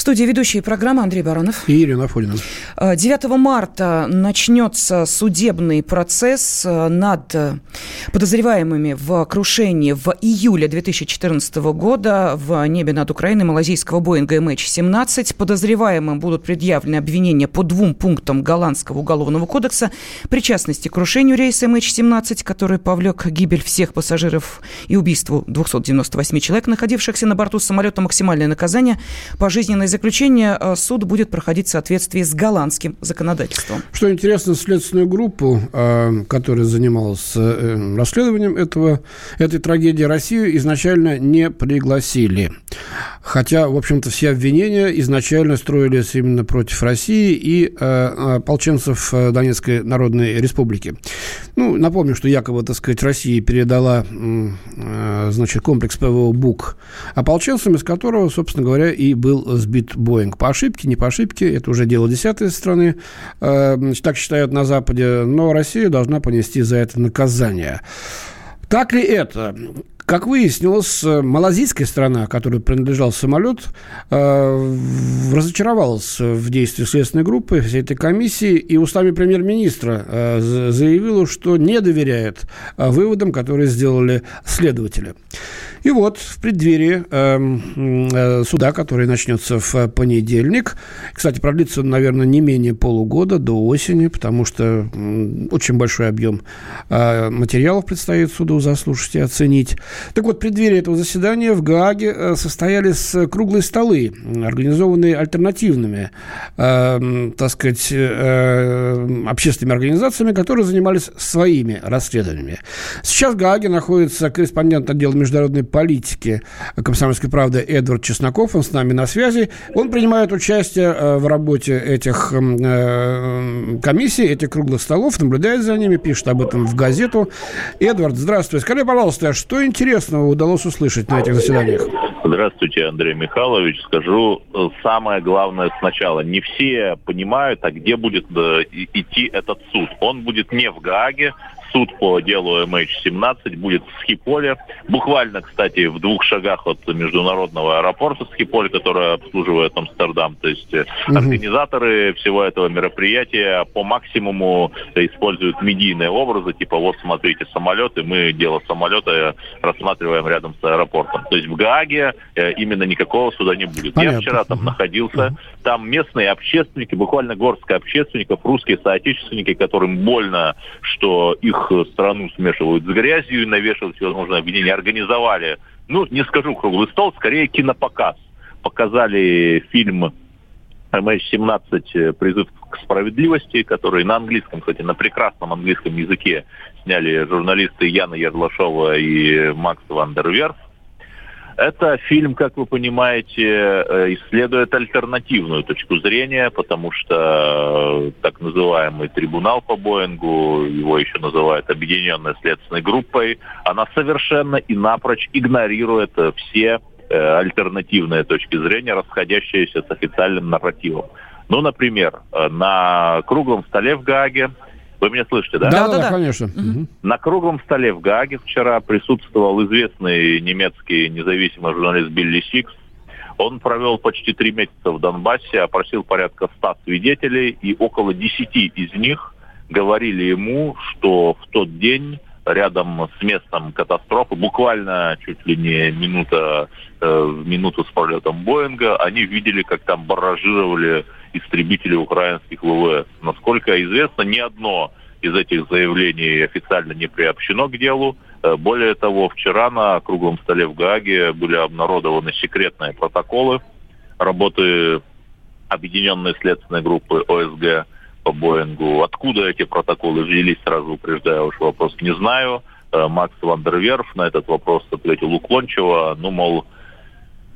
студии ведущие программы Андрей Баранов. И Ирина Афонина. 9 э, марта начнется судебный процесс э, над подозреваемыми в крушении в июле 2014 года в небе над Украиной малазийского Боинга MH17. Подозреваемым будут предъявлены обвинения по двум пунктам Голландского уголовного кодекса. Причастности к крушению рейса MH17, который повлек гибель всех пассажиров и убийству 298 человек, находившихся на борту самолета. Максимальное наказание – пожизненное заключение э, суд будет проходить в соответствии с голландским законодательством. Что интересно, следственную группу, э, которая занималась э, расследованием этого, этой трагедии, Россию изначально не пригласили. Хотя, в общем-то, все обвинения изначально строились именно против России и ополченцев Донецкой Народной Республики. Ну, напомню, что якобы, так сказать, Россия передала, значит, комплекс ПВО «Бук» ополченцам, из которого, собственно говоря, и был сбит Боинг по ошибке, не по ошибке, это уже дело десятой страны, э, так считают на Западе, но Россия должна понести за это наказание. Так ли это? Как выяснилось, малазийская страна, которой принадлежал самолет, э, разочаровалась в действии следственной группы, всей этой комиссии, и устами премьер-министра э, заявила, что не доверяет выводам, которые сделали следователи. И вот в преддверии эм, э, суда, который начнется в понедельник, кстати, продлится, наверное, не менее полугода до осени, потому что э, очень большой объем э, материалов предстоит суду заслушать и оценить. Так вот, в преддверии этого заседания в Гааге э, состоялись круглые столы, организованные альтернативными, э, так сказать, э, общественными организациями, которые занимались своими расследованиями. Сейчас в Гааге находится корреспондент отдела международной политики «Комсомольской правды» Эдвард Чесноков. Он с нами на связи. Он принимает участие э, в работе этих э, комиссий, этих круглых столов, наблюдает за ними, пишет об этом в газету. Эдвард, здравствуй. Скажи, пожалуйста, что интересного удалось услышать на этих заседаниях? Здравствуйте, Андрей Михайлович. Скажу э, самое главное сначала. Не все понимают, а где будет идти этот суд. Он будет не в Гааге, суд по делу MH17 будет в Схиполе. Буквально, кстати, в двух шагах от международного аэропорта Схиполь, который обслуживает Амстердам. То есть угу. организаторы всего этого мероприятия по максимуму используют медийные образы, типа вот смотрите самолеты, мы дело самолета рассматриваем рядом с аэропортом. То есть в Гааге э, именно никакого суда не будет. Понятно. Я вчера там находился, угу. там местные общественники, буквально горстка общественников, русские соотечественники, которым больно, что их их страну смешивают с грязью и навешивают всевозможные обвинения, организовали, ну, не скажу круглый стол, скорее кинопоказ. Показали фильм MH17 «Призыв к справедливости», который на английском, кстати, на прекрасном английском языке сняли журналисты Яна Ярлашова и Макс Вандерверф. Это фильм, как вы понимаете, э, исследует альтернативную точку зрения, потому что э, так называемый трибунал по Боингу, его еще называют объединенной следственной группой, она совершенно и напрочь игнорирует все э, альтернативные точки зрения, расходящиеся с официальным нарративом. Ну, например, на круглом столе в Гааге вы меня слышите, да? Да, да, да, конечно. Угу. На круглом столе в Гааге вчера присутствовал известный немецкий независимый журналист Билли Сикс. Он провел почти три месяца в Донбассе, опросил порядка ста свидетелей, и около десяти из них говорили ему, что в тот день рядом с местом катастрофы, буквально чуть ли не минута э, в минуту с полетом Боинга, они видели, как там барражировали истребители украинских ВВС. Насколько известно, ни одно из этих заявлений официально не приобщено к делу. Э, более того, вчера на круглом столе в Гааге были обнародованы секретные протоколы работы Объединенной следственной группы ОСГ по Боингу. Откуда эти протоколы взялись, сразу упреждаю уж вопрос, не знаю. Э, Макс Вандерверф на этот вопрос ответил уклончиво. Ну, мол,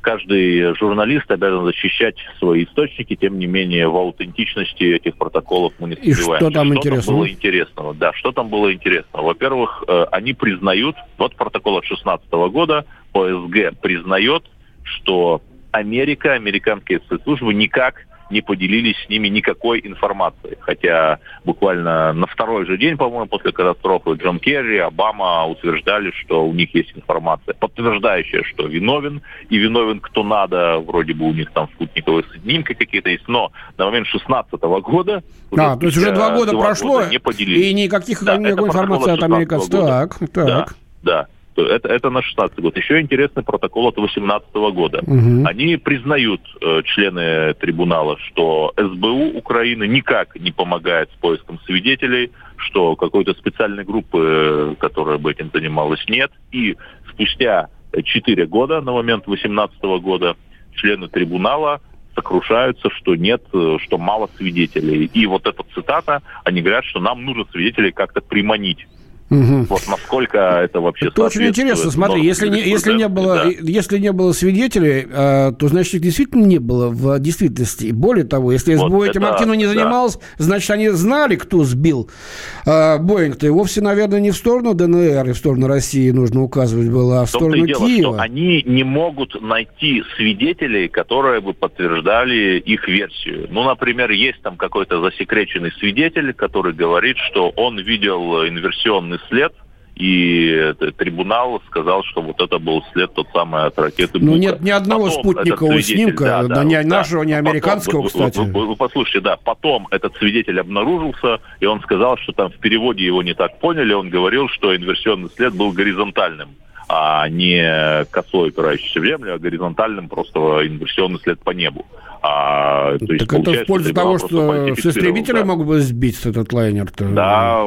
каждый журналист обязан защищать свои источники, тем не менее в аутентичности этих протоколов мы не сомневаемся. И что там что интересного? Там было интересного? Да, что там было интересного? Во-первых, э, они признают, вот протокол от 16 года, ОСГ признает, что Америка, американские спецслужбы никак не поделились с ними никакой информацией. Хотя буквально на второй же день, по-моему, после катастрофы Джон Керри, Обама утверждали, что у них есть информация, подтверждающая, что виновен, и виновен кто надо. Вроде бы у них там спутниковые снимки какие-то есть, но на момент 16 года... А, то есть уже два года прошло, года не поделились. и никаких, да, никакой информации от американцев. Так, так. Да, да это, это на 16 год. Еще интересный протокол от 18 года. Угу. Они признают, э, члены трибунала, что СБУ Украины никак не помогает с поиском свидетелей, что какой-то специальной группы, э, которая бы этим занималась, нет. И спустя 4 года, на момент 18 года, члены трибунала сокрушаются, что нет, э, что мало свидетелей. И вот эта цитата, они говорят, что нам нужно свидетелей как-то приманить Угу. Вот насколько это вообще Это очень интересно. Смотри, если не, если, не было, да. если не было свидетелей, э, то, значит, их действительно не было в действительности. Более того, если СБУ вот этим это, активно не занималась, да. значит, они знали, кто сбил э, Боинг-то. И вовсе, наверное, не в сторону ДНР и в сторону России нужно указывать было, а в, в сторону дело, Киева. Что они не могут найти свидетелей, которые бы подтверждали их версию. Ну, например, есть там какой-то засекреченный свидетель, который говорит, что он видел инверсионный ложный след, и трибунал сказал, что вот это был след тот самый от ракеты Ну, нет ни одного потом спутникового снимка, да, да, да, ни да, нашего, ни американского, потом, кстати. Вы, вы, вы послушайте, да, потом этот свидетель обнаружился, и он сказал, что там в переводе его не так поняли, он говорил, что инверсионный след был горизонтальным а не косой упирающийся в землю, а горизонтальным просто инверсионный след по небу. А, то есть, так это в пользу того, что с истребителя да. могут бы сбить этот лайнер-то? Да,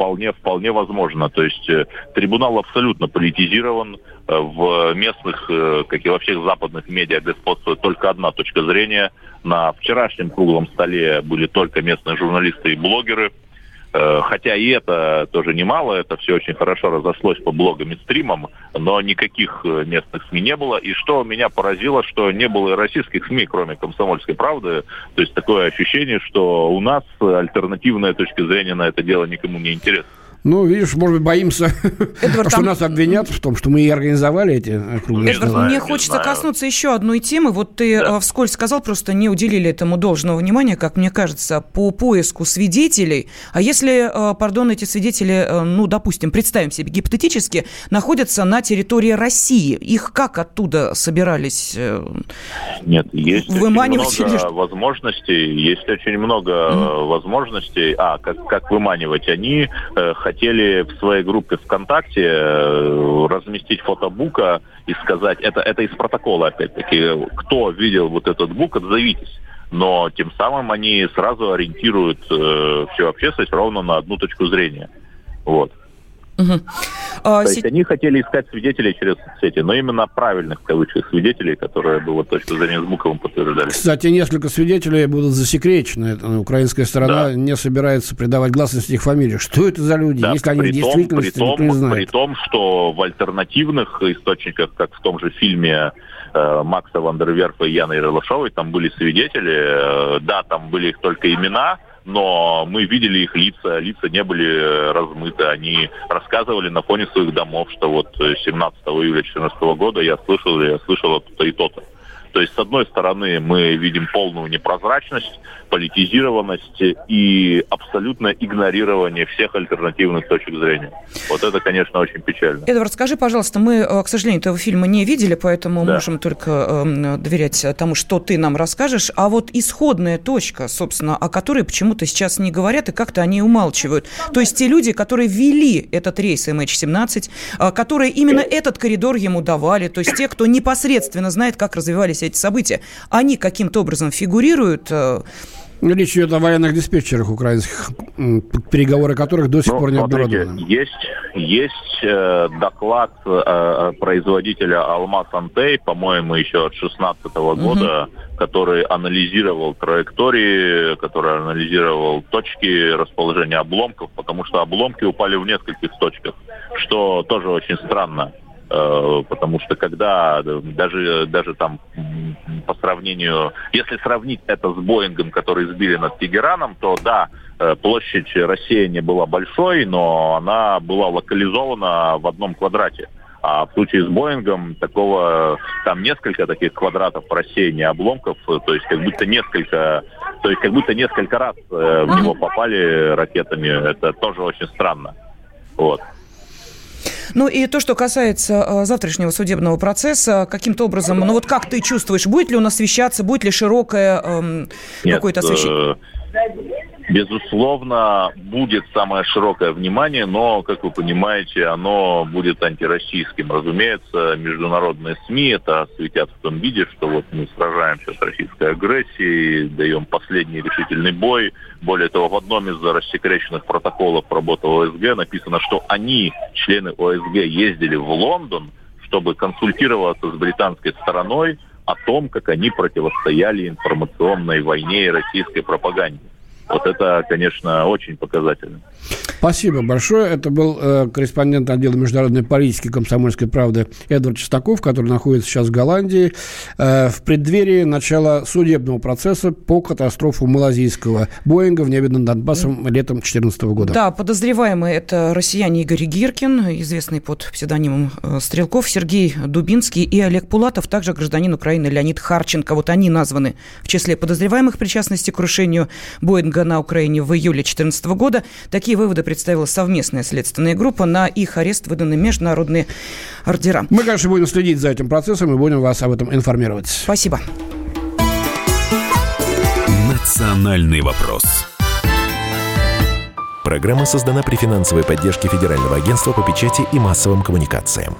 вполне, вполне возможно. То есть э, трибунал абсолютно политизирован. Э, в местных, э, как и во всех западных медиа, господствует только одна точка зрения. На вчерашнем круглом столе были только местные журналисты и блогеры – хотя и это тоже немало, это все очень хорошо разошлось по блогам и стримам, но никаких э, местных СМИ не было. И что меня поразило, что не было и российских СМИ, кроме «Комсомольской правды». То есть такое ощущение, что у нас альтернативная точка зрения на это дело никому не интересна. Ну, видишь, может быть, боимся, Эдвард, что там... нас обвинят в том, что мы и организовали эти круглые Эдвард, стола. мне хочется знаю. коснуться еще одной темы. Вот ты да. Э, вскользь сказал, просто не уделили этому должного внимания, как мне кажется, по поиску свидетелей. А если, э, пардон, эти свидетели, э, ну, допустим, представим себе гипотетически, находятся на территории России, их как оттуда собирались Нет, есть выманивать очень много или... возможностей, есть очень много mm-hmm. возможностей. А, как, как выманивать? Они хотели в своей группе ВКонтакте э, разместить фото Бука и сказать, это, это из протокола опять-таки, кто видел вот этот Бук, отзовитесь. Но тем самым они сразу ориентируют э, всю общественность ровно на одну точку зрения. Вот. Угу. А, То есть они хотели искать свидетелей через соцсети, но именно правильных, в кавычках, свидетелей, которые бы вот точку зрения с Буковым подтверждали. Кстати, несколько свидетелей будут засекречены. Украинская сторона да. не собирается придавать гласности их фамилии. Что это за люди, да, если они при действительно при том, не знают? При том, что в альтернативных источниках, как в том же фильме э, Макса Вандерверфа и Яны Ералашовой, там были свидетели, э, да, там были их только имена, но мы видели их лица, лица не были э, размыты, они рассказывали на фоне своих домов, что вот 17 июля 2014 года я слышал, я слышал то-то и то-то. То есть, с одной стороны, мы видим полную непрозрачность, политизированность и абсолютное игнорирование всех альтернативных точек зрения. Вот это, конечно, очень печально. Эдвард, скажи, пожалуйста, мы, э, к сожалению, этого фильма не видели, поэтому да. можем только э, доверять тому, что ты нам расскажешь. А вот исходная точка, собственно, о которой почему-то сейчас не говорят и как-то они умалчивают. То есть те люди, которые вели этот рейс MH17, э, которые именно этот коридор ему давали, то есть те, кто непосредственно знает, как развивались эти события, они каким-то образом фигурируют э, Речь идет о военных диспетчерах украинских, переговоры которых до сих ну, пор не обнародованы. Есть, есть э, доклад э, производителя Алмаз Антей, по-моему, еще от 2016 -го года, угу. который анализировал траектории, который анализировал точки расположения обломков, потому что обломки упали в нескольких точках, что тоже очень странно. Э, потому что когда даже, даже там по сравнению, если сравнить это с Боингом, который сбили над Тегераном, то да, э, площадь рассеяния была большой, но она была локализована в одном квадрате. А в случае с Боингом такого, там несколько таких квадратов рассеяния обломков, то есть как будто несколько, то есть как будто несколько раз э, в него попали ракетами. Это тоже очень странно. Вот. Ну и то, что касается э, завтрашнего судебного процесса, каким-то образом, ну вот как ты чувствуешь, будет ли он освещаться, будет ли широкое э, какое-то освещение? Безусловно, будет самое широкое внимание, но, как вы понимаете, оно будет антироссийским. Разумеется, международные СМИ это осветят в том виде, что вот мы сражаемся с российской агрессией, даем последний решительный бой. Более того, в одном из рассекреченных протоколов работы ОСГ написано, что они, члены ОСГ, ездили в Лондон, чтобы консультироваться с британской стороной о том, как они противостояли информационной войне и российской пропаганде. Вот это, конечно, очень показательно. Спасибо большое. Это был э, корреспондент отдела международной политики комсомольской правды Эдвард Чистаков, который находится сейчас в Голландии э, в преддверии начала судебного процесса по катастрофу малазийского Боинга в небе над Донбассом летом 2014 года. Да, подозреваемый это россияне Игорь Гиркин, известный под псевдонимом э, Стрелков, Сергей Дубинский и Олег Пулатов, также гражданин Украины Леонид Харченко. Вот они названы в числе подозреваемых причастности к крушению Боинга на Украине в июле 2014 года. Такие выводы представила совместная следственная группа. На их арест выданы международные ордера. Мы, конечно, будем следить за этим процессом и будем вас об этом информировать. Спасибо. Национальный вопрос. Программа создана при финансовой поддержке Федерального агентства по печати и массовым коммуникациям.